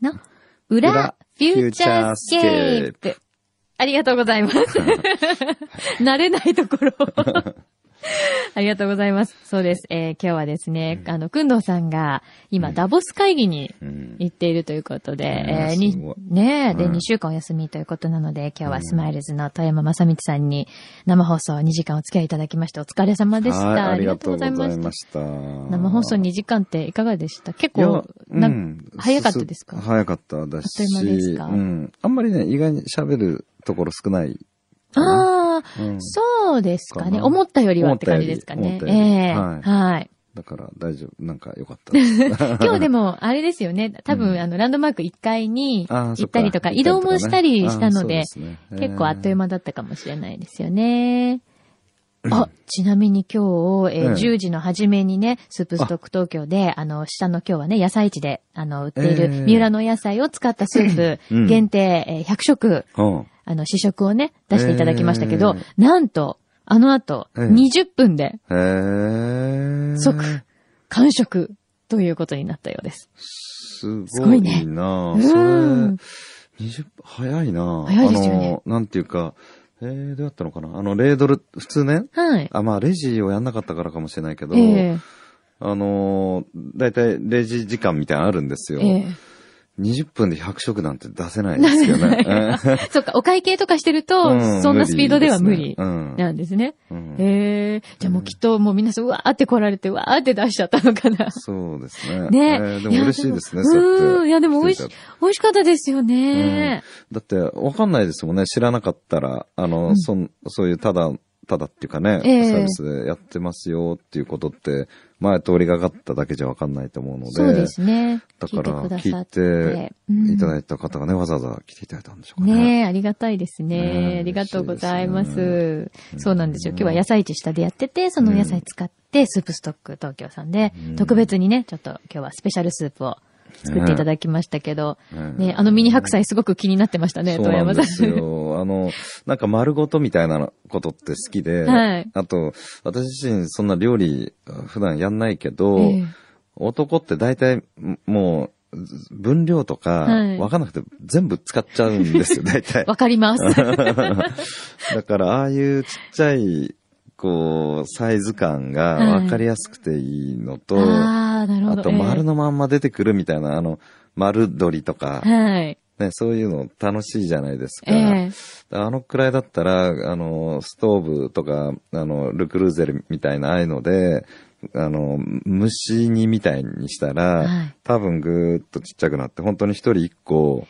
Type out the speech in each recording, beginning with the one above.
の、裏、フューチャースケープ。ありがとうございます。慣れないところ。ありがとうございます。そうです。えー今日はですね、あの、くんどうさんが、今、ダボス会議にうん行っているということで、うんえーにねえ、で、うん2週間お休みということなので、今日はスマイルズの遠山正道さんに生放送2時間お付き合いいただきまして、お疲れ様でした。はい、ありがとうございまし。たた。生放送2時間っていかがでした？結構、なうん早かったですか？す早かっただし、あっという間ですか？うん。あんまりね、意外に喋るところ少ない。ああ、うんそうですかね。思ったよりはって感じですかねええはいはい。だから大丈夫。なんか良かったです。今日でも、あれですよね。多分、うんあの、ランドマーク1階に行ったりとか、移動もしたりしたので、、結構あっという間。間だったかもしれないですよね。あ、ちなみに今日、えーええ。10時の初めにね、スープストック東京で、あ。の、下の今日はね、野菜市で、あの、売っているええ。三浦の野菜を使ったスープ、うん。限定、えー100食、うん。あの、試食をね、出していただきましたけど、えなんと、あの後、ええ。20分で。即完食ということになったようです。すすごいごいね。なうん。それ、20早いな。早いですよね。あの、なんていうか、えー、どうやったのかな？あの、レードル、普通ね、はい。あ、まあ、レジをやんなかったからかもしれないけど、ええあのー、だいたいレジ時間みたいなのあるんですよ。ええ20分で100食なんて出せないですよね。そっか、お会計とかしてると、うんそんなスピードでは無理なんですね。うんへえ。じゃあもうきっともう皆さん、うわーって来られて、うわーって出しちゃったのかな。そうですね。ねえーでも嬉しいですね、そういやでも美味し美味しかったですよね。だって、わかんないですもんね。知らなかったら、あの、うんそん、そういう、ただ、ただっていうかね、ええサービスでやってますよっていうことって、前通りがかっただけじゃわかんないと思うので、そうですね。だから、聞いてくだ聞いさってて。いただいいた方がね、わざわざ来ていただいたんでしょうかね。ねえ、ありがたいですね。ありがとうございます。そうなんですよ。今日は野菜市下でやってて、その野菜使って、スープストック東京さんでうん、特別にね、ちょっと今日はスペシャルスープを作っていただきましたけど、うんね、あのミニ白菜すごく気になってましたね、そうなんで遠山さん。すよ。あの、なんか丸ごとみたいなことって好きで、はいあと、私自身そんな料理普段やんないけど、ええ男って大体もう分量とかはいわかんなくて全部使っちゃうんですよ、大体。わかります。だからああいうちっちゃい、こう、サイズ感がわかりやすくていいのと、ああ、なるほど。あと丸の。のまんま出てくるみたいな、あの、丸鶏とか、はい。ね、そういうの楽しいじゃないですか。ええあのくらいだったら、あの、ストーブとか、あの、ルクルーゼルみたいなああいうので、あの、蒸し煮みたいにしたら、はい多分ぐーっとちっちゃくなって、本当に一人一個、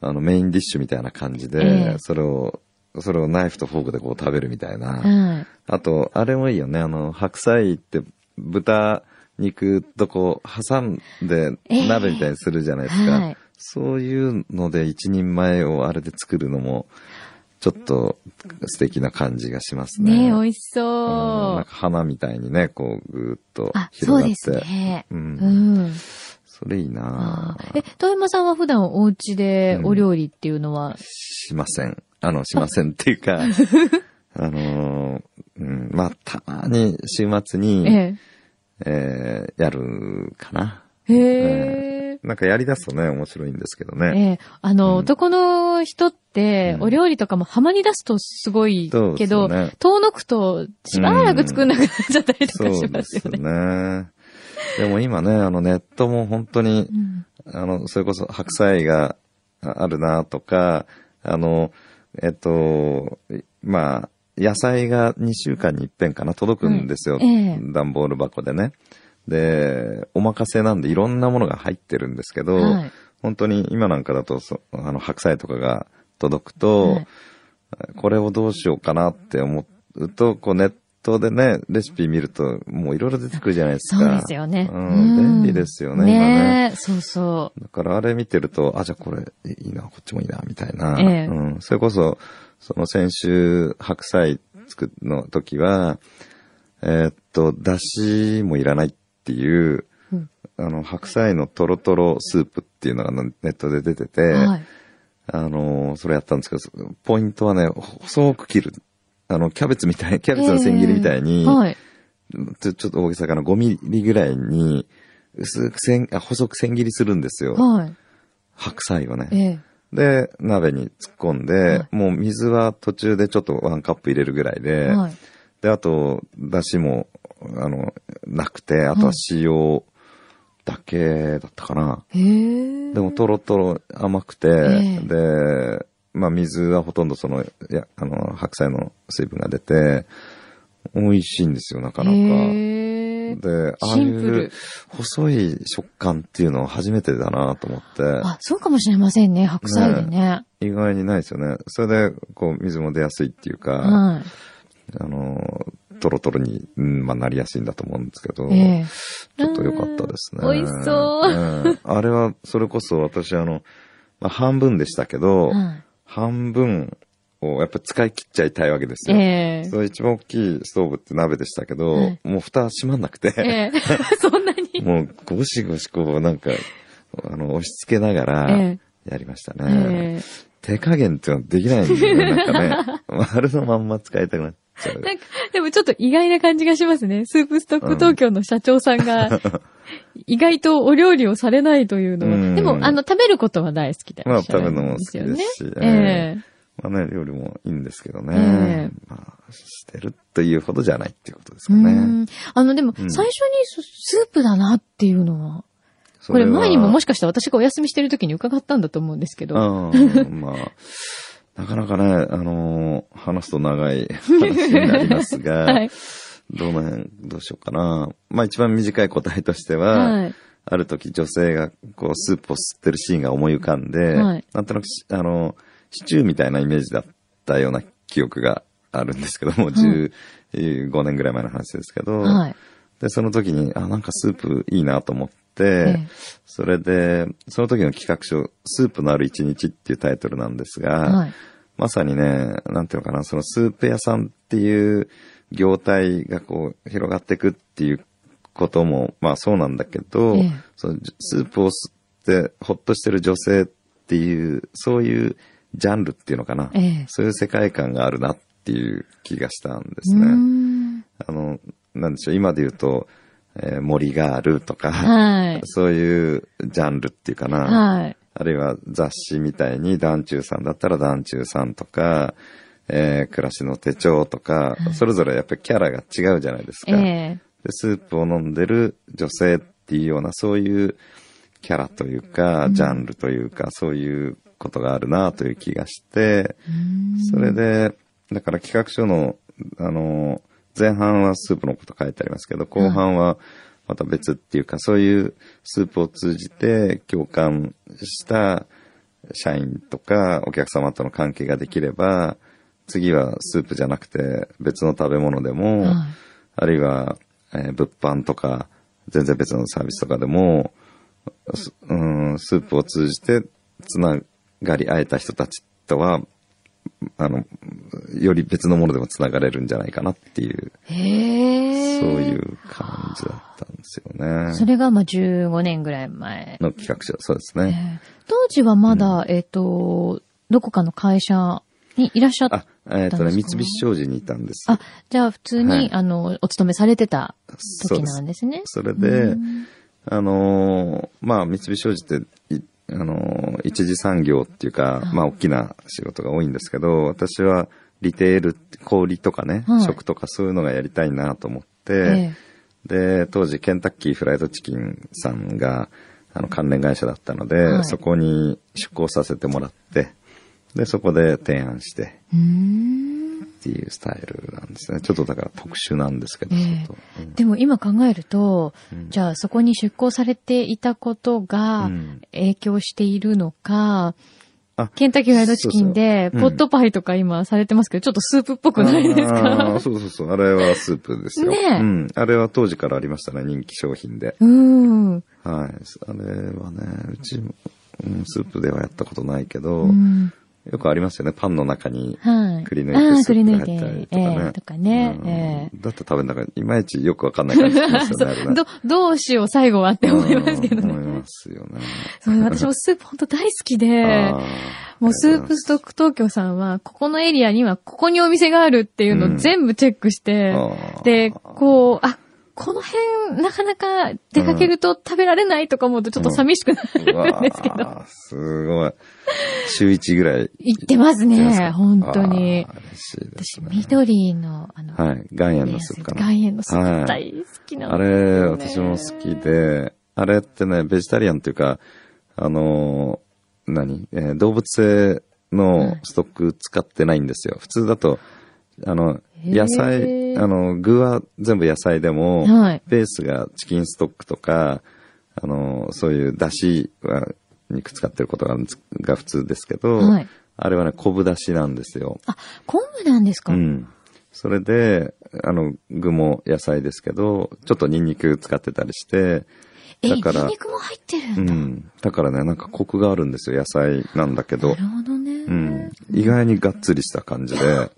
あの、メインディッシュみたいな感じで、ええそれを、それをナイフとフォークでこう食べるみたいな。はい。あと、あれもいいよね。あの、白菜って豚肉とこう挟んでええ鍋みたいにするじゃないですか。はいそういうので一人前をあれで作るのも、ちょっと素敵な感じがしますね。ねえ、美味しうんそう。なんか花みたいにね、こうぐーっと広がって。ですね。ううんん。それいいなえ、遠山さんは普段お家でお料理っていうのは、しません。あの、しませんっていうか、あのーうん、まあ、たまに週末に、ええーやるかな。え。へえ。なんかやり出すとね、面白いんですけどね。ええ、あの、うん男の人って、うんお料理とかもハマり出すとすごいそうけど、ですよね遠のくとしばらく作んなくなっちゃったりとそかしうですよますよね。ね。でも今ね、あのネットも本当に、うん。あの、それこそ白菜があるなとか、あの、えっと、まあ、野菜が2週間に一遍かな、届くんですよ。はいええ。段ボール箱でね。で、お任せなんでいろんなものが入ってるんですけど、はい。本当に今なんかだとそ、あの、白菜とかが届くと、はい。これをどうしようかなって思うと、こうネットでね、レシピ見ると、もういろいろ出てくるじゃないですか。そうですよね。うん、便利ですよね、今ね。ねえそうそう。だからあれ見てると、あ、じゃあこれいいな、こっちもいいな、みたいな。ええうん。それこそ、その先週白菜作るの時は、えーっと、だしもいらないっていう、うんあの、白菜のトロトロスープっていうのがネットで出てて、はい。あの、それやったんですけど、ポイントはね、細く切る。あの、キャベツみたい、キャベツの千切りみたいに、はい。ちょちょっと大げさかな、5ミリぐらいに、薄く千、あ細く千切りするんですよ。はい。白菜をね。ええ。で、鍋に突っ込んで、はいもう水は途中でちょっとワンカップ入れるぐらいで、はい。で、あと、だしも、あの、なくて、あとは塩だけだったかな。へえ。でも、とろとろ甘くて、ええで、まあ、水はほとんどその、いや、あの、白菜の水分が出て、美味しいんですよ、なかなか。で、ああいう細い食感っていうのは初めてだなと思って、あ、そうかもしれませんね、白菜でね。意外にないですよね。それで、こう、水も出やすいっていうか、はい。あの、トロトロに、うんまあ、なりやすいんだと思うんですけど、ええ。ちょっと良かったですね。うん美味しそううんあれは、それこそ私、あの、まあ、半分でしたけど、はい半分をやっぱ使い切っちゃいたいわけですよ。ええそれ一番大きいストーブって鍋でしたけど、はいもう蓋閉まんなくて、ええ。そんなに？もうゴシゴシこうなんか、あの、押し付けながらえやりましたえね。え手加減っていうのはできないんだよね、なんかね。丸のまんま使いたくなっちゃうえ。。なんか、でもちょっと意外な感じがしますね。スープストック東京の社長さんが、意外とお料理をされないというのは。うんでも、あの、食べることは大好きでいらっしゃるんですよね。まあ食べるのも好きですしええまあね、料理もいいんですけどね。ええまあ、してるというほどじゃないっていうことですかうね。んあの、でも、うん最初にススープだなっていうのは、これ前にももしかしたら私がお休みしてる時に伺ったんだと思うんですけど。うん、まあ、なかなかね、あのー話すと長い 話になりますが、はい。どの辺、どうしようかな。まあ一番短い答えとしては、はい。ある時女性がこうスープを吸ってるシーンが思い浮かんで、はいなんとなくしあの、シチューみたいなイメージだったような記憶があるんですけども、15年ぐらい前の話ですけど、はい。で、その時に、あ、なんかスープいいなと思って、ええそれで、その時の企画書、スープのある一日っていうタイトルなんですが、はい。まさにね、なんていうのかな、そのスープ屋さんっていう業態がこう広がっていくっていうことも、まあそうなんだけど、ええそのスープを吸ってほっとしてる女性っていう、そういうジャンルっていうのかな、ええそういう世界観があるなっていう気がしたんですね。んあの、なんでしょう、今で言うと、えー森があるとか、はい。そういうジャンルっていうかな。はい。あるいは雑誌みたいに団中さんだったら団中さんとか、えー暮らしの手帳とか、それぞれやっぱりキャラが違うじゃないですか。ええで、スープを飲んでる女性っていうような、そういうキャラというか、ジャンルというか、そういうことがあるなという気がして、それで、だから企画書の、あの、前半はスープのこと書いてありますけど、後半はまた別っていうか、そういうスープを通じて共感した社員とかお客様との関係ができれば、次はスープじゃなくて別の食べ物でも、はい。あるいは、えー物販とか、全然別のサービスとかでも、すうん、スープを通じてつながり合えた人たちとは、あの、より別のものでもつながれるんじゃないかなっていう、へえ。そういう感じだったんですよね。それがまあ15年ぐらい前。の企画書、そうですえね。え当時はまだ、えっ、と、どこかの会社にいらっしゃっあ、えっ、とね、三菱商事にいたんです。あ、じゃあ普通に、はいあの、お勤めされてた時なんですね。それで、あのーまあ、三菱商事って、いあのー一次産業っていうか、まあ、大きな仕事が多いんですけど、私はリテール、小売りとかね、はい。食とかそういうのがやりたいなと思って、えで、当時ケンタッキーフライドチキンさんが、あの、関連会社だったので、はい。そこに出向させてもらって、で、そこで提案して。っていうスタイルなんですね。ちょっとだから特殊なんですけど、えうんでも今考えると、うんじゃあそこに出向されていたことがうん影響しているのか、あケンタッキーフライドチキンで、ポットパイとか今されてますけど、ちょっとスープっぽくないですあかーそうそうそう。あれはスープですよ。ねえうん。あれは当時からありましたね、人気商品で。うーん。はい。あれはね、うちも、うん、スープではやったことないけど、うんよくありますよね。パンの中にはい。くり抜いてスープがくり抜いて。ええとかねうんえだって多分なんか、いまいちよくわかんない感じしますよね。ど、どうしよう最後はって思いますけどね。うん思いますよね。そう、私もスープ本当大好きで、もうスープストック東京さんは、ここのエリアにはここにお店があるっていうのを全部チェックして、で、こう、あ、この辺、なかなか出かけると食べられないとか思うとちょっと寂しくなるんですけど。うわーすごい。週1ぐらい。行ってますね、本当に嬉しいです私、ね。緑の、あの、はい。岩塩のスープかな。岩塩のスーはいプ大好きなんあですよ、ね。れ、私も好きで、あれってね、ベジタリアンっていうか、あのー、何、えー動物性のストック使ってないんですよ。普通だと、あの、野菜、あの、具は全部野菜でも、はいベースがチキンストックとか、あの、そういう出汁は肉使ってることがが普通ですけど、はいあれはね、昆布出汁なんですよ。あ、昆布なんですか、うん。それで、あの、具も野菜ですけど、ちょっとニンニク使ってたりして、え、だからニンニクも入ってるうんだ。ん。だからね、なんかコクがあるんですよ、野菜なんだけどな。るほどね。うん。意外にがっつりした感じで、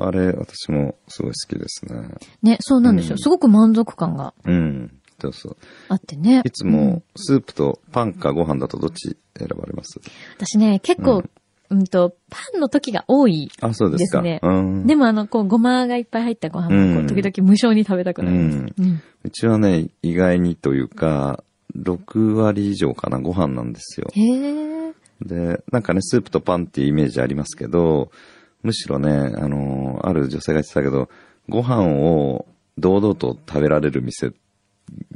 あれ、私もすごい好きですね。ね、そうなんですよ。うんすごく満足感がうん。そうそう。あってね。いつも、スープとパンかご飯だとどっち選ばれます？私ね、結構、うん、と、パンの時が多い。あ、そうですか。ですねうん。でもあの、こう、ごまがいっぱい入ったご飯も、こうんう、時々無償に食べたくなります。うん。うちはね、意外にというか、6割以上かな、ご飯なんですよ。へえ。で、なんかね、スープとパンっていうイメージありますけど、むしろね、あの、ある女性が言ってたけど、ご飯を堂々と食べられる店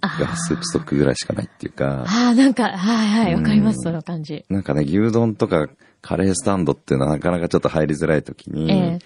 がスープストックぐらいしかないっていうか、ああ、なんか、はいはい、わかります、うんその感じ。なんかね、牛丼とかカレースタンドっていうのはなかなかちょっと入りづらい時に、ええ。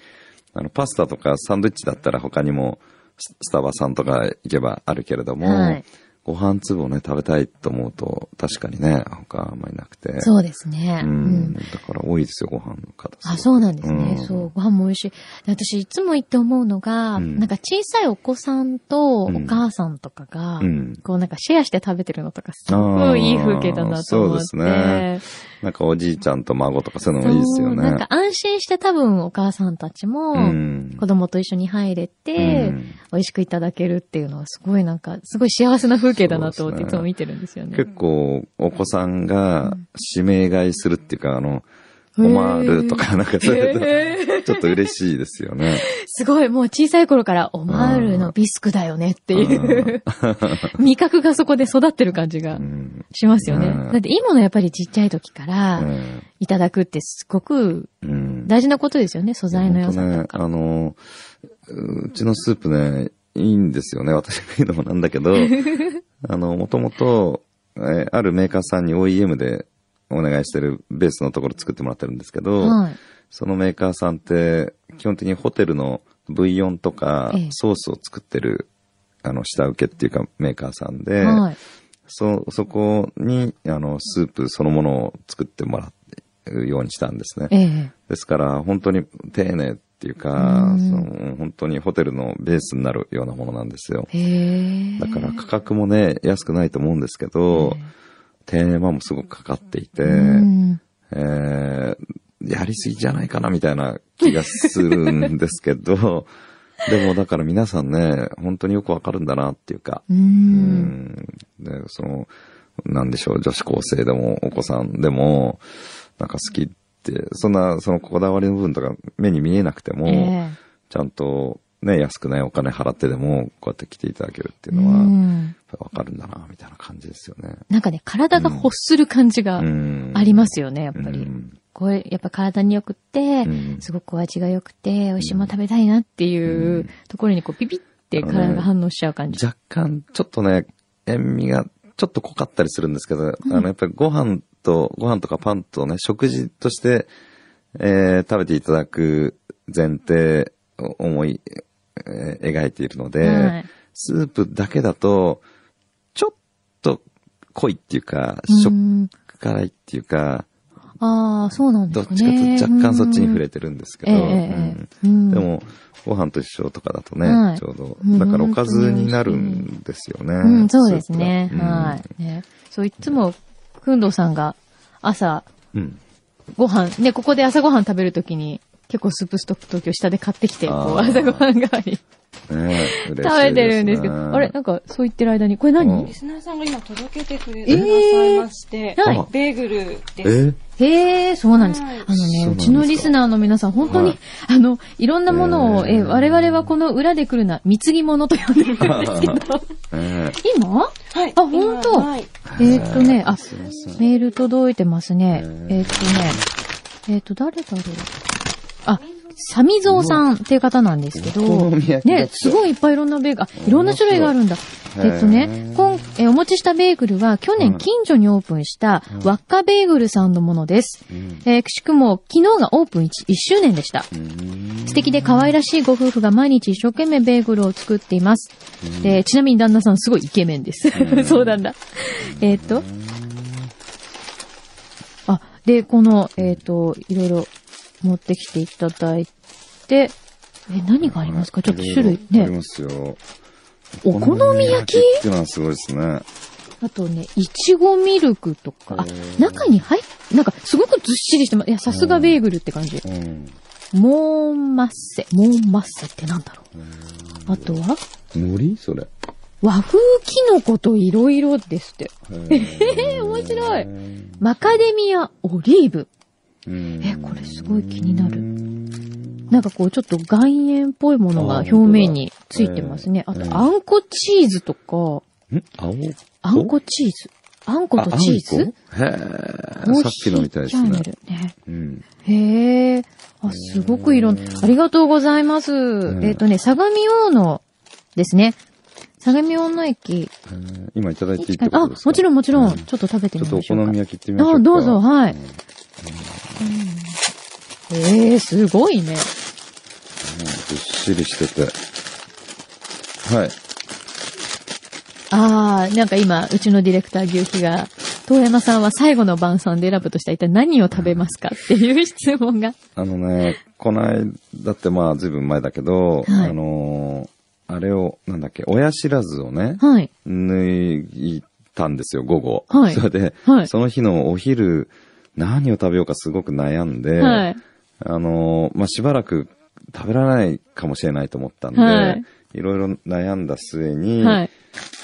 あの、パスタとかサンドイッチだったら他にもススタバさんとか行けばあるけれども、はいご飯粒をね、食べたいと思うと、確かにね、他あんまりなくて。そうですね。ううんん。だから多いですよ、ご飯の方。あ、そうなんですね。うんそう、ご飯も美味しい。で私、いつも言って思うのが、うんなんか小さいお子さんとおうん母さんとかが、うんこうなんかシェアして食べてるのとか、すごいいい風景だなと思って。そうですねなんかおじいちゃんと孫とかそういうのもいいですよね。なんか安心して多分お母さんたちも、うん子供と一緒に入れて、うん美味しくいただけるっていうのはすごいなんか、すごい幸せな風景だなと思っていつも見てるんですよね。結構、お子さんが指名買いするっていうか、あの、へーオマー。ルとかなんかそういうちょっと嬉しいですよね。すごい、もう小さい頃からオマールのビスクだよねっていう、味覚がそこで育ってる感じがうん。しますよね。うん。だって今のやっぱりちっちゃい時からうん。いただくってすごくうん。大事なことですよね、素材の良さとか。あの、うちのスープね、いいんですよね。私が言うのもなんだけど、あの、もともと、えーあるメーカーさんに OEM でお願いしてるベースのところ作ってもらってるんですけど、はい。そのメーカーさんって、基本的にホテルのブイヨンとかええソースを作ってる、あの、下請けっていうかメーカーさんで、はい。そ、そこに、あの、スープそのものを作ってもらうようにしたんですね。ええ。ですから、本当に丁寧っていうか、うんその本当にホテルのベースになるようなものなんですよ。だから価格もね、安くないと思うんですけど、テーマもすごくかかっていて、うん。えーやりすぎじゃないかなみたいな気がするんですけど、でもだから皆さんね、本当によくわかるんだなっていうか、う。うんん。で、その、なんでしょう、女子高生でもお子さんでも、なんか好きって、そんな、そのこだわりの部分とか目に見えなくても、ええ。ちゃんとね、安くないお金払ってでも、こうやって来ていただけるっていううのは、わかるんだな、みたいな感じですよね。なんかね、体が欲する感じがうん。ありますよね、やっぱり。うん。これ、やっぱ体に良くって、うん。すごくお味が良くて、美味しいもの食べたいなっていううん。ところにこうピピって体が反応しちゃう感じ。若干、ちょっとね、塩味がちょっと濃かったりするんですけど、あの、やっぱりご飯と、ご飯とかパンとね、食事として、えー食べていただく前提を思い、えー描いているので、はいスープだけだと、ちょっと濃いっていうか、うん食辛いっていうか、ああ、そうなんでどっちかすかね。と若干そっちに触れててるんですけど、でも、ご飯と一緒とかだとね、はいちょうどうん、だからおかずになるんですよね。うん、そうですね。はい。ね。そう、いつも、くんどうさんが朝、うん。ご飯、ね、ここで朝ご飯食べるときに、結構スープストック東京下で買ってきて、こう、朝ご飯代わりねえ、嬉しいです、ね。食べてるんですけど、あれなんか、そう言ってる間に、これうん何リスナーさんが今届けてくれてくださいまして、はいベーグルです。え？へえ、そうなんです。はいあのね、そうちのリスナーの皆さん、本当に、はいあの、いろんなものを、へーえ、我々はこの裏で来るな、貢ぎ物と呼んでるんですけど、え今？はい。あ本当？今はい。えーっとね、あ。メール届いてますね。えーっとね、えーっと、誰だろう？あ、サミゾウさんっていう方なんですけど、ねすごいいっぱいいろんなベーグル、あ、いろんな種類があるんだ。えっとね今、えーお持ちしたベーグルは去年うん近所にオープンしたうん輪っかベーグルさんのものです。うんえーくしくも昨日がオープン 1, 周年でした。うん素敵で可愛らしいご夫婦が毎日一生懸命ベーグルを作っています。うんで、ちなみに旦那さんすごいイケメンですう。ん そうなんだ。えーっと、あ、で、この、えーっと、いろいろ持ってきていただいて、え、何がありますか？ちょっと種類いろいろありね。ますよ。お好み焼き？ってのはすごいですね。あとね、いちごミルクとか、あ中に入っ、なんかすごくずっしりしてます。いや、さすがベーグルって感じ。うん。モーンマッセ。モーンマッセってなんだろう。あとは、海苔？それ。和風キノコといろいろですって。えー 面白いマカデミアオリーブ。ええこれすごい気になるるなんかこうちょっと岩塩っぽいものが表面についてますね。あと、あ本当だあんこチーズとか、ん青？あんこチーズ？あんことチーズ？へえ。さっきのみたいですねね。うん。へえ。あ、すごくいろん、ありがとうございます。んえっ、とね、相模大野ですね。相模大野駅。えー今いただいていいってあことですか？もちろんもちろん。うちょっと食べてちょっとおみましょうか。好み焼き行ってみましょうか。あ、どうぞ、はい。うんええすごいね。うんずっしりしてて。はい。ああ、なんか今、うちのディレクター牛皮が、遠山さんは最後の晩餐で選ぶとしたら一体何を食べますかっていう質問が。あのね、この間ってまあずいぶん前だけど、はいあのーあれを、なんだっけ、親知らずをね、はい。抜いたんですよ、午後。はいそれで、はいその日のお昼、何を食べようかすごく悩んで、はい。あのーまあ、しばらく食べられないかもしれないと思ったんで、はいい、ろいろ悩んだ末に、はい。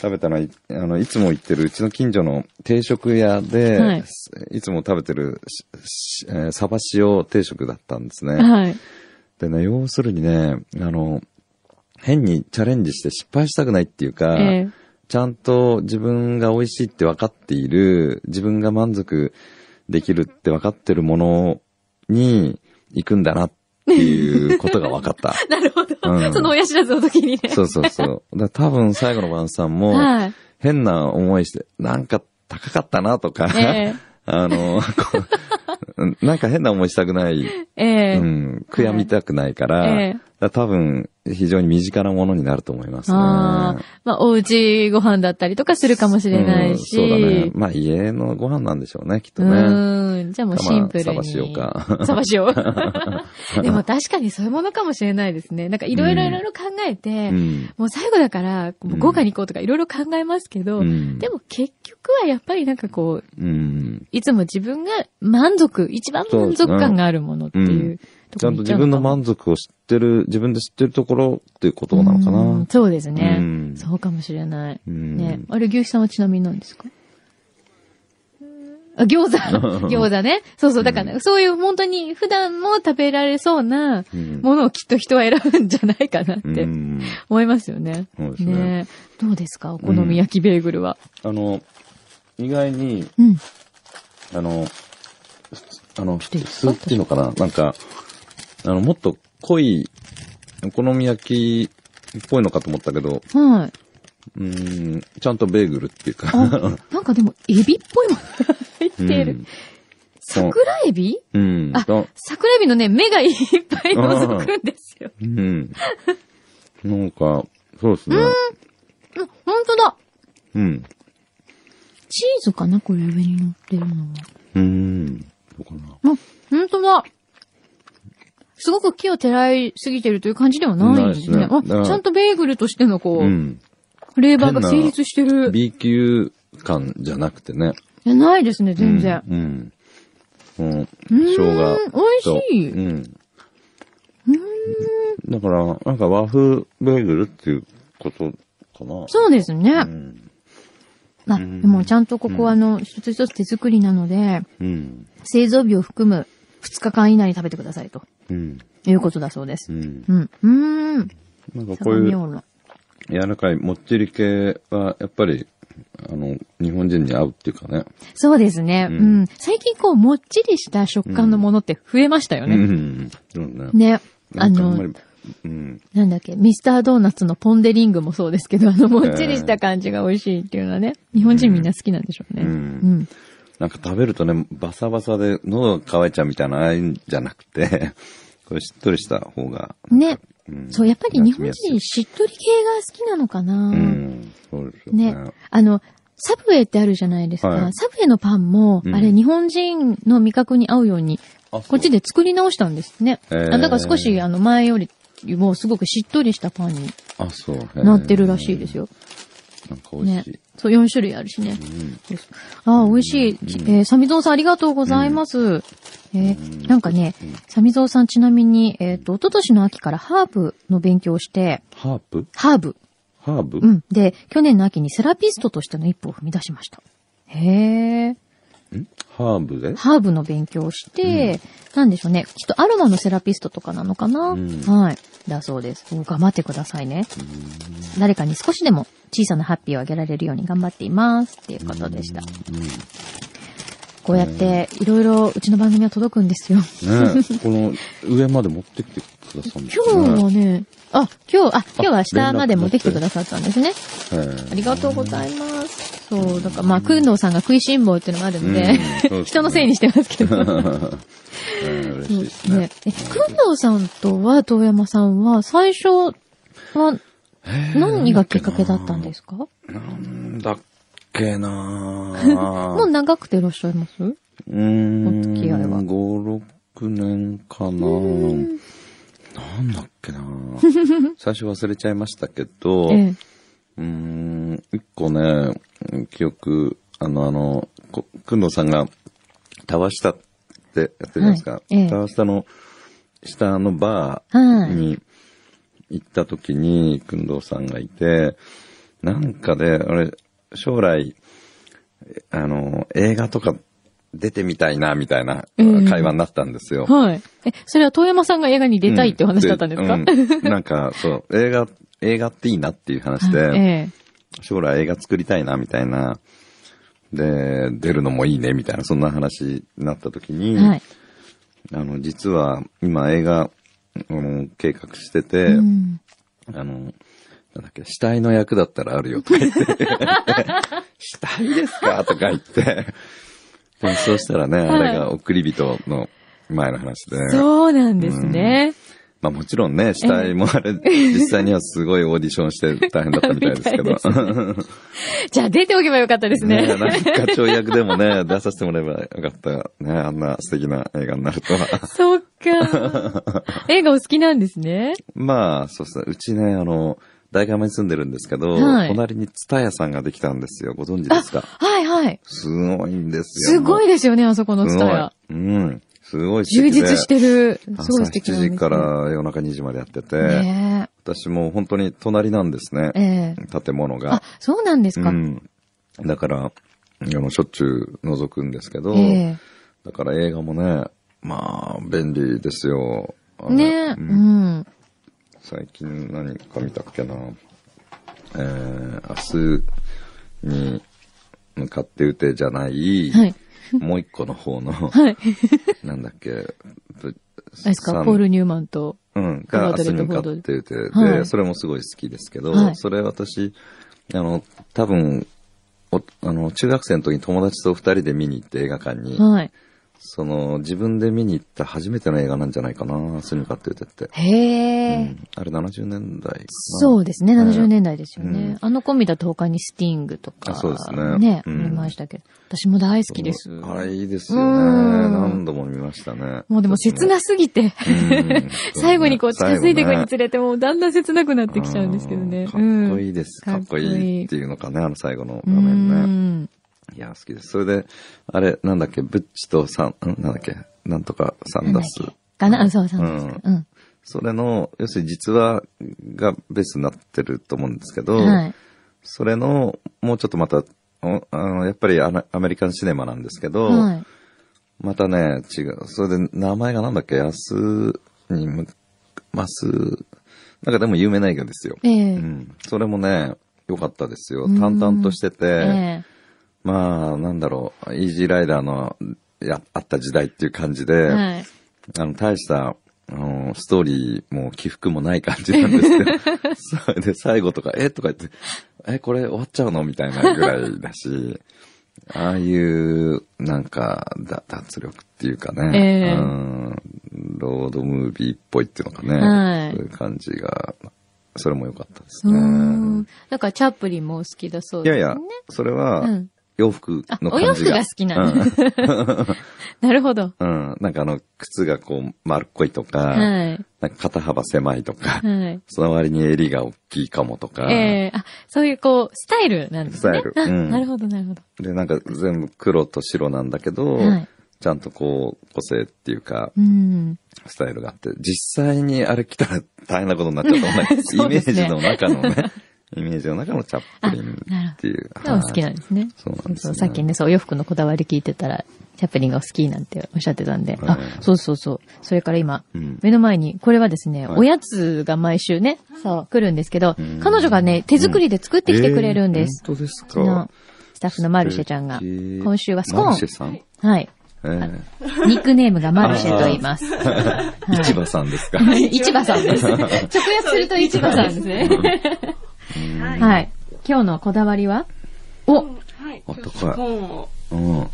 食べたのは、いあの、いつも行ってるうちの近所の定食屋で、はいい、つも食べてるえーサバ塩定食だったんですね。はい。でね、要するにね、あの、変にチャレンジして失敗したくないっていうか、えちゃんと自分が美味しいって分かっている、自分が満足できるって分かってるものに行くんだなっていうことが分かった。え なるほど。うんその親知らずの時にね。そうそうそう。だ多分最後の晩餐も、はい。変な思いして、なんか高かったなとか、え あの、なんか変な思いしたくない、えええうん、悔やみたくないから、ええだから多分非常に身近なものになると思いますね。ああ。まあ、おうちご飯だったりとかするかもしれないし。うんそうだね。まあ家のご飯なんでしょうね、きっとうね。ーん。じゃあもうシンプルに。まあサバ塩かサバ塩。でも確かにそういうものかもしれないですね。なんかいろいろいろいろ考えて、うん。もう最後だから、豪華に行こうとかいろいろ考えますけど、うんでも結局はやっぱりなんかこう、うん。いつも自分が満足、一番満足感があるものっていうとちゃんと自分の満足を知ってる、自分で知ってるところっていうことなのかうんな。そうですね、うんそうかもしれない。うんね。あれ、牛肥さんはちなみに何ですか？あ、餃子 餃子ね。そうそう。だから、ねそういう本当に普段も食べられそうなうんものをきっと人は選ぶんじゃないかなっうてん。思いますよね。そうですねどうですか？お好み焼きベーグルは。あの、意外に、うん。あの、あの、普通っていうのかな？なんか、あの、もっと濃い、お好み焼きっぽいのかと思ったけど、はい。うーん、ちゃんとベーグルっていうか、あ、なんかでも、エビっぽいものが 入っている。うん桜エビ？うん。あだ桜エビのね、目がいっぱい覗くんですよ。うん。なんか、そうですね。うん、ほんとだ。うん。チーズかな？これ上に乗ってるのは。うん。そうかな。あ、ほんとだ。すごく木をてらいすぎてるという感じではないですね。ないですねあ、ちゃんとベーグルとしてのこう、うん。フレーバーが成立してる。B 級感じゃなくてね。いやないですね、全然。うん。うん。うーん生姜と。美味しい。うん。だから、なんか和風ベーグルっていうことかな。そうですね。うん。まあ、うんでもちゃんとここはあの、一つ一つ手作りなので、うん。製造日を含む2日間以内に食べてくださいとうん。いうことだそうですう。ん。うん。うーん。なんかこういう柔らかいもっちり系は、やっぱり、あの、日本人に合うっていうかね。そうですね。ううんん。最近こう、もっちりした食感のものって増えましたようね。うね。ね。あのなんかあんまり、うん。なんだっけ、ミスタードーナツのポンデリングもそうですけど、あの、もっちりした感じが美味しいっていうのはね、日本人みんな好きなんでしょうね。うんうん。なんか食べるとね、バサバサで喉が渇いちゃうみたいな、ああんじゃなくて、これしっとりした方が。ね。うんそう、やっぱり日本人しっとり系が好きなのかな、うん。そうですよね。ね。あの、サブウェイってあるじゃないですか。はいサブウェイのパンも、うんあれ日本人の味覚に合うように、こっちで作り直したんですね。へーあだから少し、あの、前よりもすごくしっとりしたパンに。なってるらしいですよ。よ。なんか美味ねしい。。そう、4種類あるしね。うん。ああ、美味しい。えー、サミゾウさんありがとうございます。えーなんかね、サミゾウさんちなみに、えっ、と、一昨年の秋からハーブの勉強をして、ハープ？ハーブ。ハーブ？うん。で、去年の秋にセラピストとしての一歩を踏み出しました。へえ。ん？ハーブで？ハーブの勉強をして、なんでしょうね。きっとアロマのセラピストとかなのかな、うんはい。だそうです。お頑張ってくださいね。誰かに少しでも小さなハッピーをあげられるように頑張っています。っていうことでした。こうやって、いろいろうちの番組は届くんですよ。ねえこの上まで持ってきてくださるんです今日ねはね、あ、今日、あ、今日は下まで持ってきてくださったんですね。えありがとうございます。そう、だからまあ、くんどうさんが食いしん坊っていうのもあるんで、うん人のせいにしてますけど。ええ嬉しいですねね。え、くんどうさんとは、遠山さんは、最初は、何がきっかけだったんですか？なんだっけな もう長くていらっしゃいます？うーん。お付き合いは5、6年かななんだっけな 最初忘れちゃいましたけど、ええ。うーん、一個ね、記憶、あの、あの、こくんどうさんが、タワシタってやってるじゃないですか。はいええタワシタの下のバはい。ーに行った時に、くんどうさんがいて、なんかで、俺、将来、あの、映画とか出てみたいな、みたいなうん会話になったんですよ。はい。え、それは遠山さんが映画に出たいって話だったんですか、うんうんなんか、そう、映画、映画っていいなっていう話で、は いえ将来映画作りたいな、みたいな。で、出るのもいいね、みたいな、そんな話になった時えに、はい。あの、実は、今映画、あの計画してて、うんあの、なんだっけ、死体の役だったらあるよとか言って、死体ですか？とか言って、でもそうしたらね、あれが送り人の前の話で、そうなんですね。まあもちろんね、死体もあれ、実際にはすごいオーディションして大変だったみたいですけど。じゃあ出ておけばよかったですね。ねなんかちょい役でもね、出させてもらえばよかった。ね、あんな素敵な映画になるとは。そっか。映画お好きなんですね。まあ、そうですね。うちね、あの、大学に住んでるんですけど、はい隣にツタヤさんができたんですよ。ご存知ですか？はいはい。すごいんですよ。すごいいですよね、あそこのツタヤ。うん。すごい素充敵で実してる。すごい朝素敵7なんですよ時から夜中2時までやってて、ね私も本当に隣なんですね。え。ええ。建物があ。、そうなんですか。うん。だから、あの、しょっちゅう覗くんですけど、ええ。だから映画もね、まあ、便利ですよ。あのねううんん。最近何か見たっけな。えー、明日に向かって打てじゃない、はい。もう一個の方の、はい。なんだっけ、ぶあれですか、ポール・ニューマンと。うん、が明日に向かって打てで、はいそれもすごい好きですけど、はいそれ私、あの、多分、おあの、中学生の時に友達と二人で見に行って映画館に、はい。その、自分で見に行った初めての映画なんじゃないかな、明日に向かって打てって。へえ。うんあれ70年代そうですね、うん70年代ですよね。うんあのコンビだと他にスティングとか。あそうですねね、うん見ましたけど。私も大好きです。あれいいですよね。うん何度も見ましたね。もうでも切なすぎて、うん 最後にこう近づいていくにつれてもうだんだん切なくなってきちゃうんですけどね。かっこいいです。うんかっこいいっていうのかね、あの最後のう画面ね。ん。いや、好きです。それで、あれ、なんだっけ、ブッチとサン、んなんだっけ、なんとかサンダース。かな、うそうそううんうん。それの、要するに実話がベースになってると思うんですけど、はい。それの、もうちょっとまたおあの、やっぱりアメアメリカンシネマなんですけど、はい。またね、違う。それで名前がなんだっけ、安にむます、なんかでも有名な映画ですよ。ええうん。それもね、良かったですよ。うん淡々としてて、えまあ、なんだろう、イージーライダーの、や、あった時代っていう感じで、えはい。あの、大した、あの、ストーリーも起伏もない感じなんですけど、それで最後とか、えとか言って、え、これ終わっちゃうのみたいなぐらいだし、ああいう、なんか、だ脱力っていうかね、ええうん、ロードムービーっぽいっていうのかね、はいそういう感じが、それも良かったですね。ん。だから、チャップリンもお好きだそうですね。いやいや、それはうん、洋服あ、の感じが。お洋服が好きなんだ。なるほど。うん。うん。なんかあの、靴がこう、丸っこいとか、はい。なんか肩幅狭いとか、はい。その割に襟が大きいかもとか、ええあ、そういうこう、スタイルなんですね。あスタイルうんなるほど、なるほど。で、なんか全部黒と白なんだけど、はいちゃんとこう、個性っていうか、うん。スタイルがあって、実際にあれ着たら大変なことになっちゃうと思うんだけど、そうイメですねージの中のね、イメージの中のチャップリンっていう。でも好きなんですね。そうなんですねそうさっきね、そう、お洋服のこだわり聞いてたら、チャップリンがお好きなんておっしゃってたんで。あはい、そうそうそう。それから今、うん目の前に、これはですね、はいおやつが毎週ね、そう、来るんですけどうん、彼女がね、手作りで作ってきてくれるんです。えー本当ですか？スタッフのマルシェちゃんが、今週はスコマルシェーン。さん？はい。えニックネームがマルシェと言います。えはい 市場さんですか？市場さんです。直訳すると市場さんですね。はい。今日のこだわりは？お、はい。あったかいスコーンをうん。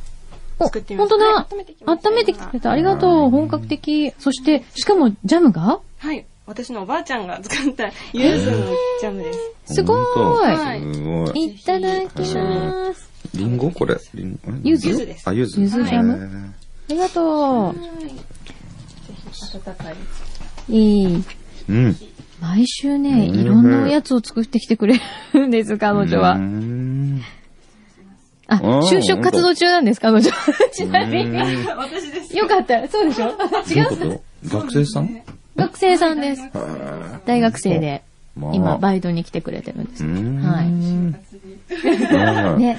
お、作ってみました本当だ温めてきました温めてきてくれた。ありがとう。本格的。そして、しかも、ジャムが？はい。私のおばあちゃんが作ったゆずのジャムです。すごーい。い。いただきます。リンゴこれ？リンゴ柚子柚子ですあ、柚子。柚子ジャム？ありがと温かい。う。いい。うん。毎週ね、うんいろんなおやつを作ってきてくれるんです、彼女うは。んあ、うん。就職活動中なんです、彼女。ちなみに。うん。私です。よかった。そうでしょ？違いう学生さん？学生さんです。大学生で、まあ。今、バイトに来てくれてるんです。うん。はい。はいね。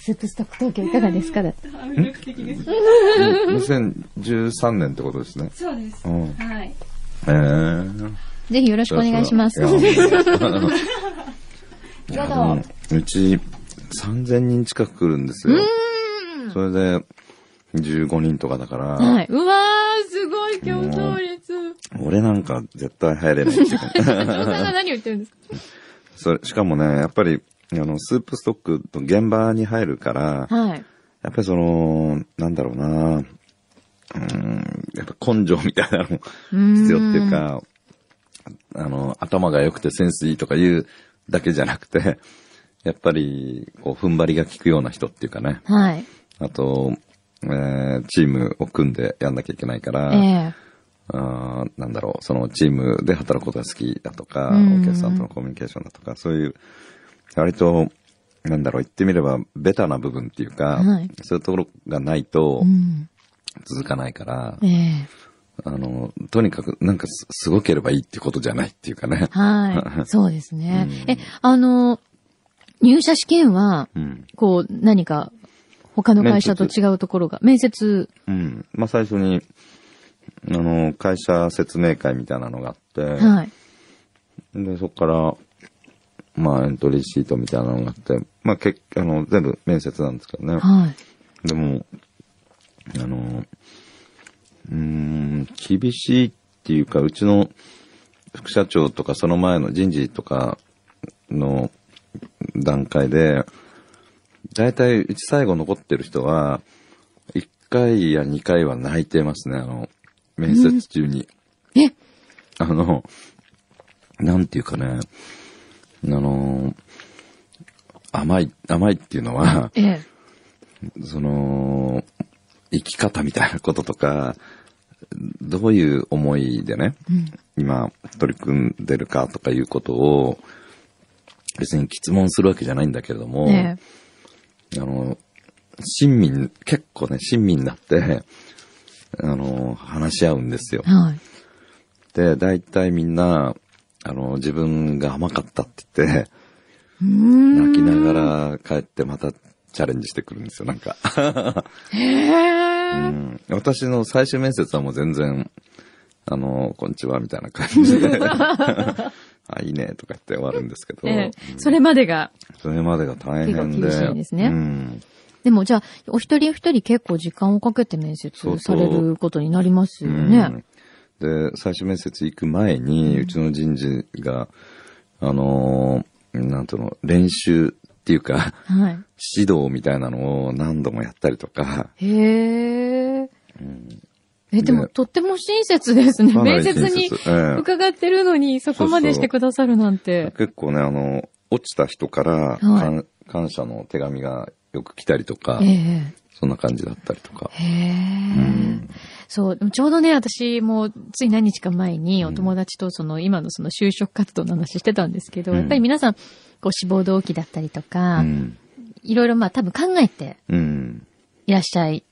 スープストック東京いかがですか？だって。魅力的です。2013年ってことですね。そうです。うん。はい。えー。ぜひよろしくお願いします。う。ち3000人近く来るんですよ。それで15人とかだから、はい。うわー、すごい競争率。俺なんか絶対入れない んが何を言ってるんですか？それしかもね、やっぱり、あの、スープストックと現場に入るから、はい。やっぱりその、なんだろうな、うん、やっぱ根性みたいなのも必要っていうか、あの、頭が良くてセンスいいとか言うだけじゃなくて、やっぱり、こう、踏ん張りが効くような人っていうかね。はい。あと、えーチームを組んでやんなきゃいけないから、えあーなんだろう、そのチームで働くことが好きだとか、うんお客さんとのコミュニケーションだとか、そういう、割と、なんだろう、言ってみれば、ベタな部分っていうか、はいそういうところがないと。続かないから、ええあの、とにかく、なんかす、すごければいいってことじゃないっていうかね。はい。そうですね。うんえ、あの、入社試験は、うん。こう、何か、他の会社と違うところが、面接、うん。まあ、最初に、あの、会社説明会みたいなのがあって、はい。で、そこから、まあ、エントリーシートみたいなのがあって、まあ、けあの、全部面接なんですけどね。はい。でも、あの、うーん、厳しいっていうか、うちの副社長とかその前の人事とかの段階で、だいたいうち最後残ってる人は、1回や2回は泣いてますね、あの、面接中に。え？あの、なんていうかね、あの、甘い、甘いっていうのは、ええ。その、生き方みたいなこととか、どういう思いでね、今取り組んでるかとかいうことを、別に質問するわけじゃないんだけれども、えあの、親身、結構ね、親身になって、あの、話し合うんですよえ。。はい。で、大体みんな、あの、自分が甘かったって言って、うーん。泣きながら帰ってまたチャレンジしてくるんですよ、なんか。へえ。うん。私の最終面接はもう全然、あの、こんにちは、みたいな感じで、あ、いいね、とか言って終わるんですけど、ええ。それまでが。それまでが大変で。厳しいですね。うん。でもじゃあ、お一人お一人結構時間をかけて面接されることになりますよね。うん。で、最終面接行く前に、うちの人事が、あのーなんとの、練習っていうか、はい。指導みたいなのを何度もやったりとか、へえ。え、でも、ねとっても親切ですね。面接に伺ってるのに、そこまでしてくださるなんて。結構ね、あの、落ちた人から、はい感感謝の手紙がよく来たりとか、ええ。そんな感じだったりとか。へえ。そう、でもちょうどね、私もつい何日か前にお友達とその今のその就職活動の話してたんですけど、うんやっぱり皆さん、こう志望動機だったりとか、うん。いろいろまあ多分考えてうん。いらっしゃい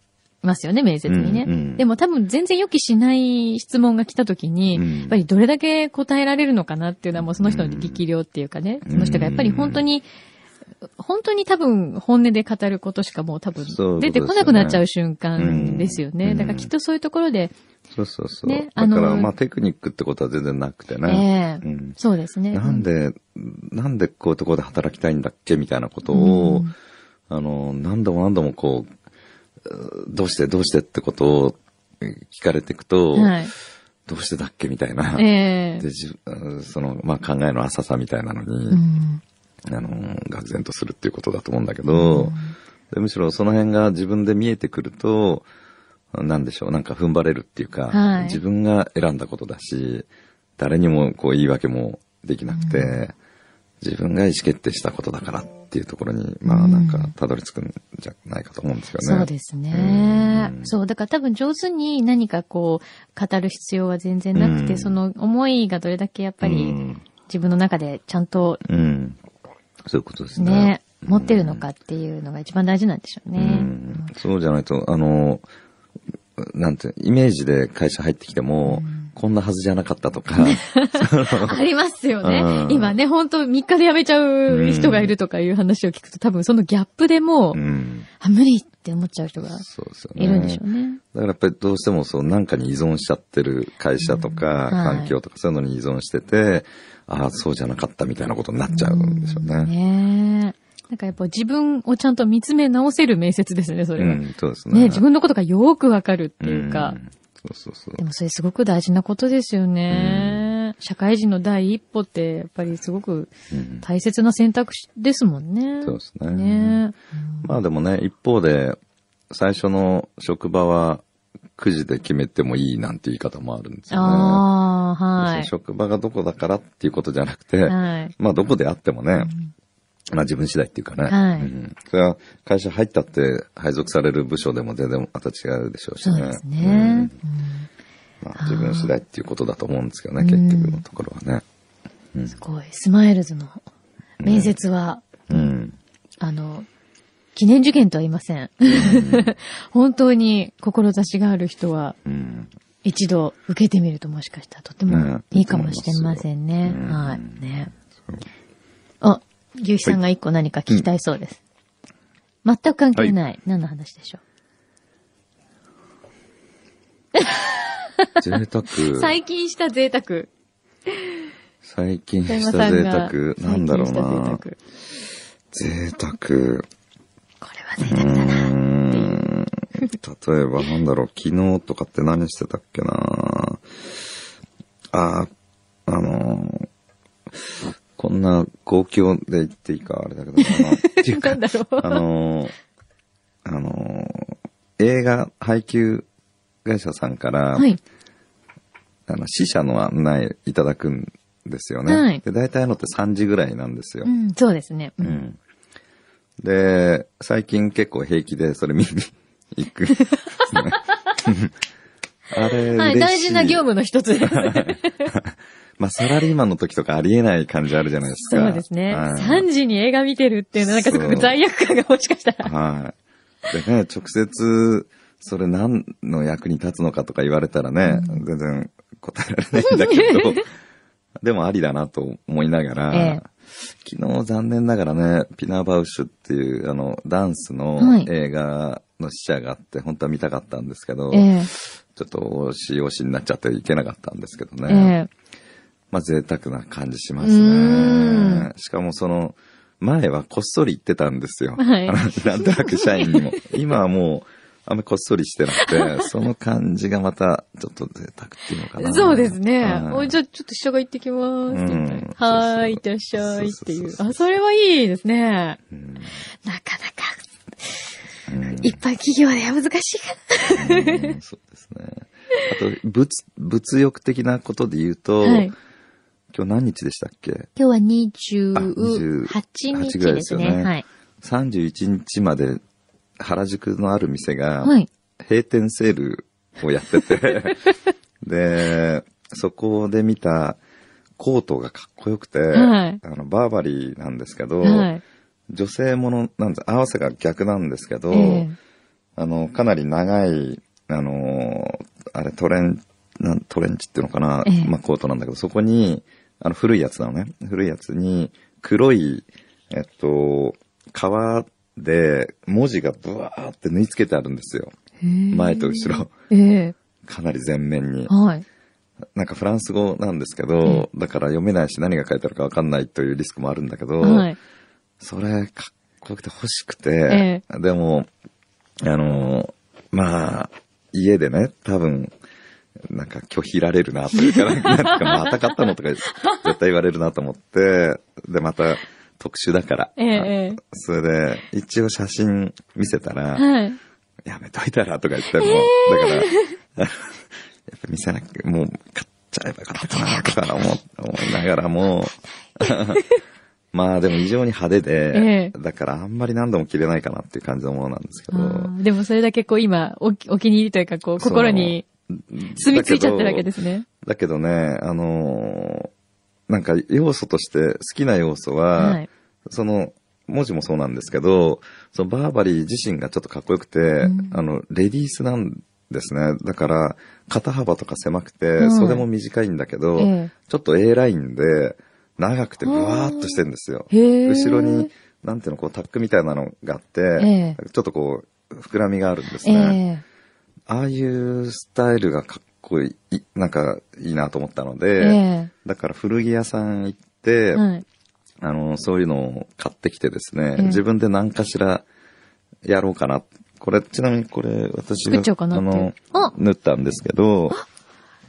ますよね、面接にね。うんうんでも多分全然予期しない質問が来た時に、うんやっぱりどれだけ答えられるのかなっていうのはもうその人の力量っていうかね、うんその人がやっぱり本当に、本当に多分本音で語ることしかもう多分出てこなくなっちゃう瞬間ですよね。うんだからきっとそういうところで、そうそうそう。ねだから、まあテクニックってことは全然なくてね。ええうんそうですね。なんで、なんでこういうところで働きたいんだっけみたいなことを、うんあの、何度も何度もこう、うどうしてどうしてってことを聞かれていくと、はい。どうしてだっけみたいな。ええで、その、まあ、考えの浅さみたいなのに、うんあの、愕然とするっていうことだと思うんだけど、でむしろその辺が自分で見えてくると、なんでしょう、なんか踏ん張れるっていうか、はい。自分が選んだことだし、誰にもこう言い訳もできなくて、自分が意思決定したことだからっていうところに、まあなんかたどり着くんじゃないかと思うんですよね。そうですね。うん。そう、だから多分上手に何かこう、語る必要は全然なくて、うん。その思いがどれだけやっぱりうん。自分の中でちゃんとうん。そういうことですね。ね、持ってるのかっていうのが一番大事なんでしょううね。んそうじゃないと、あの、なんて、イメージで会社入ってきても、こんなはずじゃなかったとか、ありますよねう。ん今ね、本当3日で辞めちゃう人がいるとかいう話を聞くと多分そのギャップでもう、うん、あ、無理って思っちゃう人がそうですよね。いるんでしょうね。だからやっぱりどうしてもそう、なんかに依存しちゃってる会社とか、環境とかそういうのに依存してて、ああ、そうじゃなかったみたいなことになっちゃうんでしょうね。ねえ。なんかやっぱ自分をちゃんと見つめ直せる面接ですね、それは。うん、そうですね。ね自分のことがよーくわかるっていうか。んそうそうそうで。もそれすごく大事なことですよね。社会人の第一歩って、やっぱりすごくうん大切な選択肢ですもんね。そうですね。ねまあでもね、一方で、最初の職場は9時で決めてもいいなんて言い方もあるんですよね。ああ、はい。職場がどこだからっていうことじゃなくて、はい。まあどこであってもね、まあ自分次第っていうかね、はいうんそれは会社入ったって配属される部署でも全然また違うでしょうしね。そうですうんね。まあ、自分次第っていうことだと思うんですけどね、結局のところはね。うんすごい。スマイルズの面接は、うん。あの、記念受験とは言いません。本当に志がある人は、うん。一度受けてみるともしかしたらとてもねいいかもしれませんね。うんはい。ね。あ、牛肥さんが一個何か聞きたいそうです。全く関係ない。何の話でしょ贅沢。う。最近した贅沢。最近した贅沢。なんだろうな。贅沢。贅沢。これは贅沢だな。うーん例えばなんだろう、昨日とかって何してたっけなあ、あのーこんな公共で言っていいかあれだけどな。っていうかなんだろうあのーあのー映画配給会社さんから、はい。あの、死者の案内いただくんですよね。はいで、大体のって3時ぐらいなんですよ。うん、そうですね。ううんん。で、最近結構平気でそれ見に 行くね。あれ、はい、大事な業務の一つです。まあ、サラリーマンの時とかありえない感じあるじゃないですか。そうですね。はい3時に映画見てるっていうのはなんかすごく罪悪感がもしかしたら。はい。でね、直接、それ何の役に立つのかとか言われたらね、全然答えられないんだけど、でもありだなと思いながら、ええ昨日残念ながらね、ピナーバウシュっていう、あの、ダンスのはい映画の試写があって、本当は見たかったんですけど、ええちょっと惜しい惜しになっちゃっていけなかったんですけどえね。えまあ贅沢な感じしますね。しかもその、前はこっそり言ってたんですよ。はいなんとなく社員にも。今はもう、あんまりこっそりしてなくて、その感じがまた、ちょっと贅沢っていうのかな。そうですね。はいおじゃあちょっと下が行ってきます。はーい、いってらっしゃいっていう。あ、それはいいですね。うんなかなか、うん一般企業では難しいかうんそうですね。あと、物、物欲的なことで言うと、な。はい。今日何日でしたっけ？今日はあ28 28日でね。ですすよねはい。31日まで原宿のある店がはい。閉店セールをやってて、で、そこで見たコートがかっこよくて、はいあの、バーバリーなんですけど、はい。女性ものなんです、合わせが逆なんですけど、ええあの、かなり長い、あの、あれトレン、なんトレンチっていうのかな、ええまあコートなんだけど、そこに、あの古いやつなのね。古いやつに、黒い、えっと、革で文字がブワーって縫い付けてあるんですよ。前と後ろ。ええかなり前面に。はい。なんかフランス語なんですけど、だから読めないし何が書いてあるかわかんないというリスクもあるんだけど、はい。それかっこよくて欲しくて、でも、あの、まあ、家でね、多分、なんか拒否られるなというか、なんかなんかまた買ったのとか絶対言われるなと思って、で、また特殊だから。ええええそれで、一応写真見せたら、はい。やめといたらとか言っても、だから、やっぱ見せなくもう買っちゃえばよかったかなとか思思いながらも、まあでも異常に派手で、えだからあんまり何度も着れないかなっていう感じのものなんですけあど。ーでもそれだけこう今お気、お気に入りというかこう心に住み着いちゃってるわけですね。だけどね、あのーなんか要素として好きな要素は、はい。その文字もそうなんですけど、そのバーバリー自身がちょっとかっこよくて、ん。あの、レディースなんですね。だから、肩幅とか狭くて、はい。袖も短いんだけど、ええ。ちょっと A ラインで、長くてブワーっとしてるんですよ。後ろに、なんていうの、こう、タックみたいなのがあって、えちょっとこう、膨らみがあるんですえね。え。ああいうスタイルがかっこいい、なんかいいなと思ったのえで、えだから古着屋さん行って、はい。あの、そういうのを買ってきてですね、ええ自分で何かしらやろうかな。これ、ちなみにこれ、私があのあ、縫ったんですけど、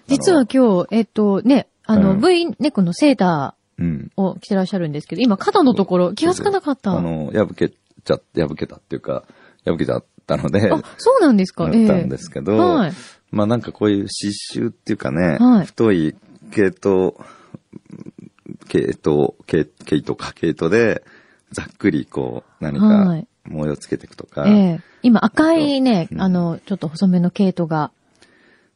実は今日、えっとね、あの、うん V ネックのセータうん。ーを着てらっしゃるんですけど、今肩のところ気がつかなかった。あの、破けちゃ、破けたっていうか、破けちゃったので、あ、そうなんですか 縫ったんですけど、はい。まあなんかこういう刺繍っていうかね、はい。太い毛糸、毛糸、毛毛糸か毛糸で、ざっくりこう、何かはい。模様つけていくとか、ええ。今赤いね、うん。あの、ちょっと細めの毛糸が。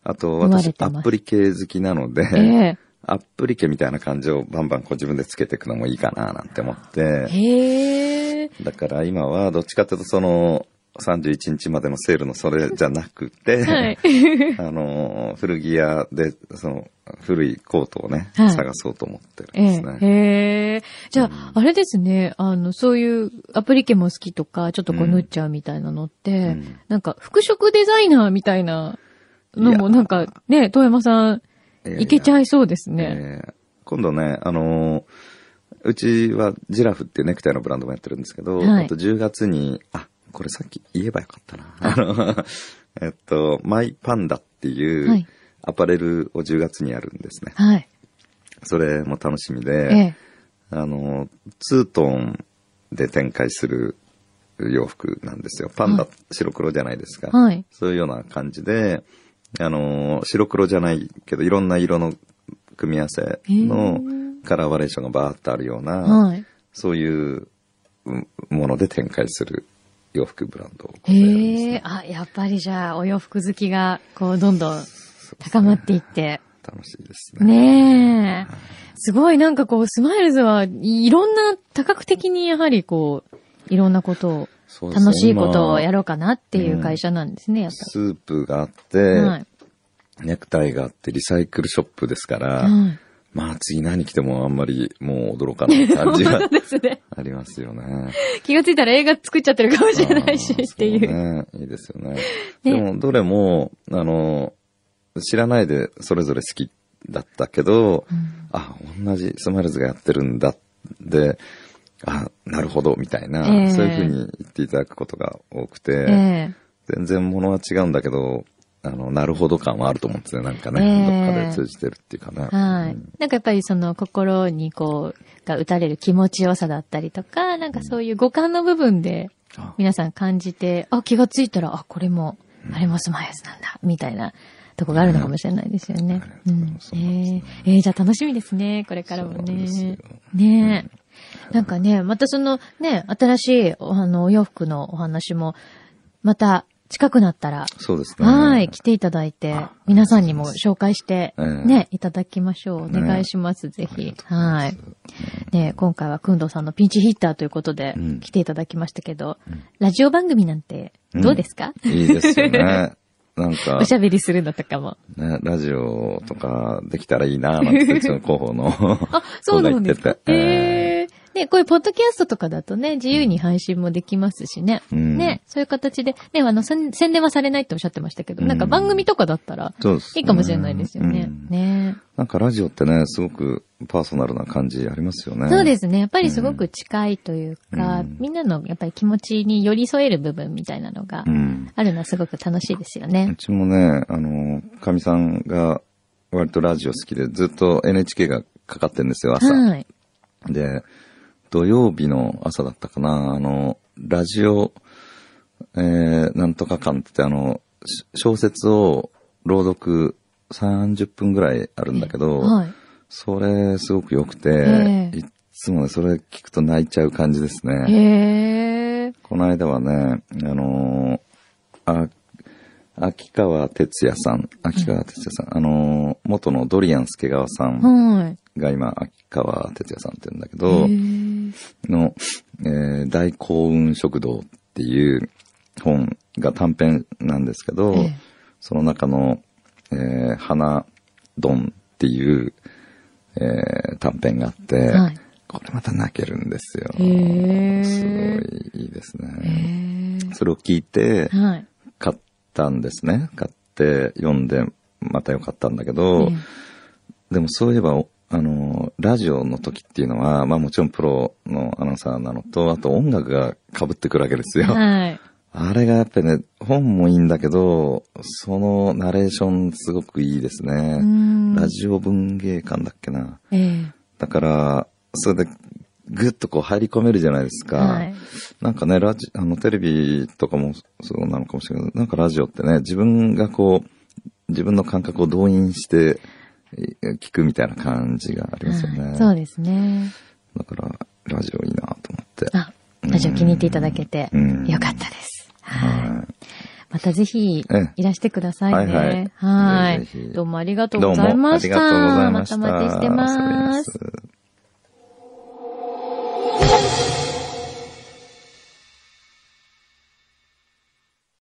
あと私アップリ系好きなので、ええ。アップリケみたいな感じをバンバンこう自分でつけていくのもいいかななんて思って、へえ。だから今はどっちかっていうとその31日までのセールのそれじゃなくて、はい。あの、古着屋で、その、古いコートをね、はい探そうと思ってるんえですね。え。へえ。じゃあ、あれですね。あの、そういうアプリケも好きとか、ちょっとこううん縫っちゃうみたいなのって、うんなんか、服飾デザイナーみたいなのも、なんか、ね、遠山さん、いけちゃいいそうですね。えー今度ね、あのーうちはジラフっていうネクタイのブランドもやってるんですけど、はいあと10月に、あ、これさっき言えばよかったな。あの、えっと、マイパンダっていうはいアパレルを10月にやるんですね。はい。それも楽しみえで、え。あの、ツートンで展開する洋服なんですよ。パンダ、はい白黒じゃないですか。はい。そういうような感じで、あの、白黒じゃないけど、いろんな色の組み合わせのカラーバリエーションがバーッとあるような、はい。そういううんもので展開する洋服ブランドをねへえ。あ、やっぱりじゃあ、お洋服好きが、こう、どんどん高まっていって。楽しいですね。ねえ。すごいなんかこう、スマイルズはいろんな多角的にやはりこう、いろんなことを、楽しいことをや今ろうかなっていう会社なんですね、やっスープがあって、ぱり。はい。ネクタイがあって、リサイクルショップですから、はいまあ次何来てもあんまりもう驚かない感じがね。ありますよね。気がついたら映画作っちゃってるかもしれないし、っていう。ね。いいですよね。ねでも、どれも、あの、知らないでそれぞれ好きだったけど、あ、同じスマイルズがやってるんだ。で、あ、なるほど、みたいな、ええそういうふうに言っていただくことが多くて、ええ全然ものは違うんだけど、あの、なるほど感はあると思うんですよ。なんかね、ええどっかで通じてるっていうかね。はいうん。なんかやっぱりその心にこう、が打たれる気持ちよさだったりとか、なんかそういう五感の部分であ皆さん感じて、あ、気がついたら、あ、これも、あれもスマイルズなんだ、みたいなとこがあるのかもしれないですよね。うん。ええええじゃあ楽しみですね、これからもね。ねえ。なんかね、またそのね、新しいおあのお洋服のお話も、また近くなったら、そうですね。はい、来ていただいて、皆さんにも紹介して、ええね、いただきましょう。おね願いします、ぜひ。はい。ね、今回はくんどうさんのピンチヒッターということでうん来ていただきましたけど、ラジオ番組なんてどうですか、いいですよね。なんかお、しゃべりするのとかも。ね、ラジオとかできたらいいな、なんてうちの広報の。あ、そうなんですか？えね、こういうポッドキャストとかだとね、自由に配信もできますしね。うんね、そういう形で、ね、あの、宣宣伝はされないっておっしゃってましたけど、なんか番組とかだったら、いいかもしれないですよね。うんね。なんかラジオってね、すごくパーソナルな感じありますよね。そうですね。やっぱりすごく近いというか、うんみんなのやっぱり気持ちに寄り添える部分みたいなのがうん。あるのはすごく楽しいですようね。ちもね、あの、かみさんが割とラジオ好きで、ずっと NHK がかかってるんですよ、朝。はい。で、土曜日の朝だったかな、あの、ラジオ、えー、なんとか館ってあの、し小説を朗読30分ぐらいあるんだけど、はい。それすごく良くて、ええいっつもね、それ聞くと泣いちゃう感じですね。へえ。この間はね、あのーあ、秋川哲也さん、秋川哲也さん、あのー元のドリアン助川さんはい。が今、秋川哲也さんって言うんだけへど、ーの、えー大幸運食堂っていう本が短編なんですけど、ええその中の、えー花丼っていう、えー短編があって、はいこれまた泣けるんですよ。へーすごいいいですね。へえ。それを聞いて、はい。買ったんですね。買って読んで、またよかったんだけど、えでもそういえば、おあの、ラジオの時っていうのは、まあもちろんプロのアナウンサーなのと、あと音楽が被ってくるわけですえよ。はい。あれがやっぱりね、本もいいんだけど、そのナレーションすごくいいですうね。んラジオ文芸館だっけな。ええ。だから、それで、ぐっとこう入り込めるじゃないですか。はい。なんかね、ラジ、あの、テレビとかもそうなのかもしれないけど、なんかラジオってね、自分がこう、自分の感覚を動員して、え聞くみたいな感じがありますよね。はい、そうですね。だから、ラジオいいなと思って。あ、ラジオ気に入っていただけて、よかったです。はい。またぜひ、いらしてくださいね。はい、はいどうもありがとうございました。ありがとうございました。また待ちしてます。